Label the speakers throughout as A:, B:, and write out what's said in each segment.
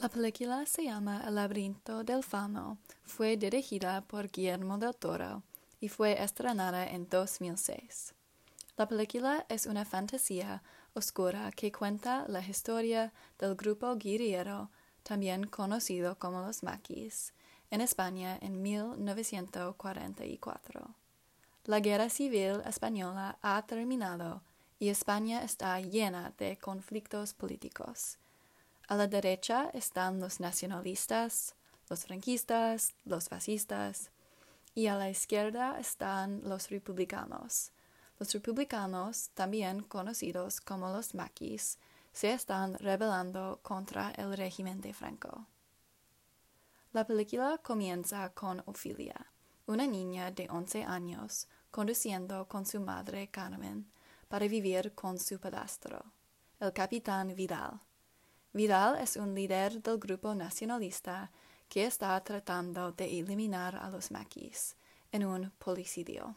A: La película se llama El laberinto del fauno. Fue dirigida por Guillermo del Toro y fue estrenada en 2006. La película es una fantasía oscura que cuenta la historia del grupo guerrillero, también conocido como los maquis, en España en 1944. La guerra civil española ha terminado y España está llena de conflictos políticos. A la derecha están los nacionalistas, los franquistas, los fascistas, y a la izquierda están los republicanos. Los republicanos, también conocidos como los maquis, se están rebelando contra el régimen de Franco. La película comienza con Ofilia, una niña de 11 años, conduciendo con su madre Carmen para vivir con su padrastro, el capitán Vidal. Vidal es un líder del grupo nacionalista que está tratando de eliminar a los maquis en un policidio.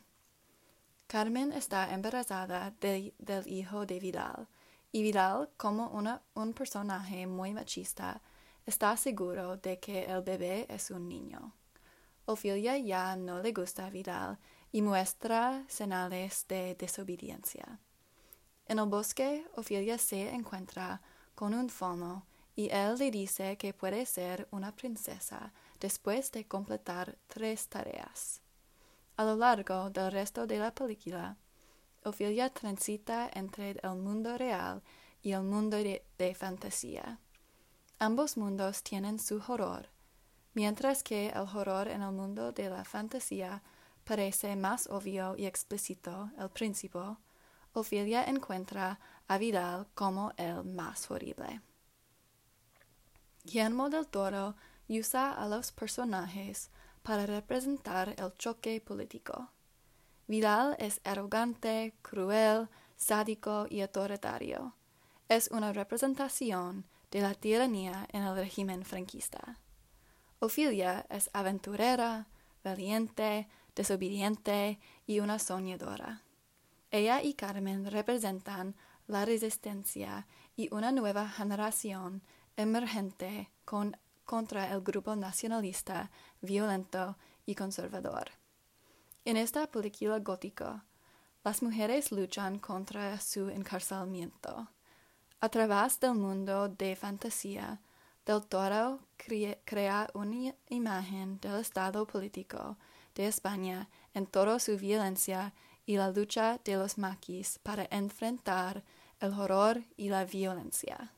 A: Carmen está embarazada del hijo de Vidal, y Vidal, como un personaje muy machista, está seguro de que el bebé es un niño. Ophelia ya no le gusta a Vidal y muestra señales de desobediencia. En el bosque, Ophelia se encuentra con un fauno y él le dice que puede ser una princesa después de completar tres tareas. A lo largo del resto de la película, Ophelia transita entre el mundo real y el mundo de, de, fantasía. Ambos mundos tienen su horror, mientras que el horror en el mundo de la fantasía parece más obvio y explícito el principio, Ophelia encuentra a Vidal como el más horrible. Guillermo del Toro usa a los personajes para representar el choque político. Vidal es arrogante, cruel, sádico y autoritario. Es una representación de la tiranía en el régimen franquista. Ophelia es aventurera, valiente, desobediente y una soñadora. Ella y Carmen representan la resistencia y una nueva generación emergente contra el grupo nacionalista, violento y conservador. En esta película gótica, las mujeres luchan contra su encarcelamiento. A través del mundo de fantasía, Del Toro crea una imagen del estado político de España en toda su violencia y la lucha de los maquis para enfrentar el horror y la violencia.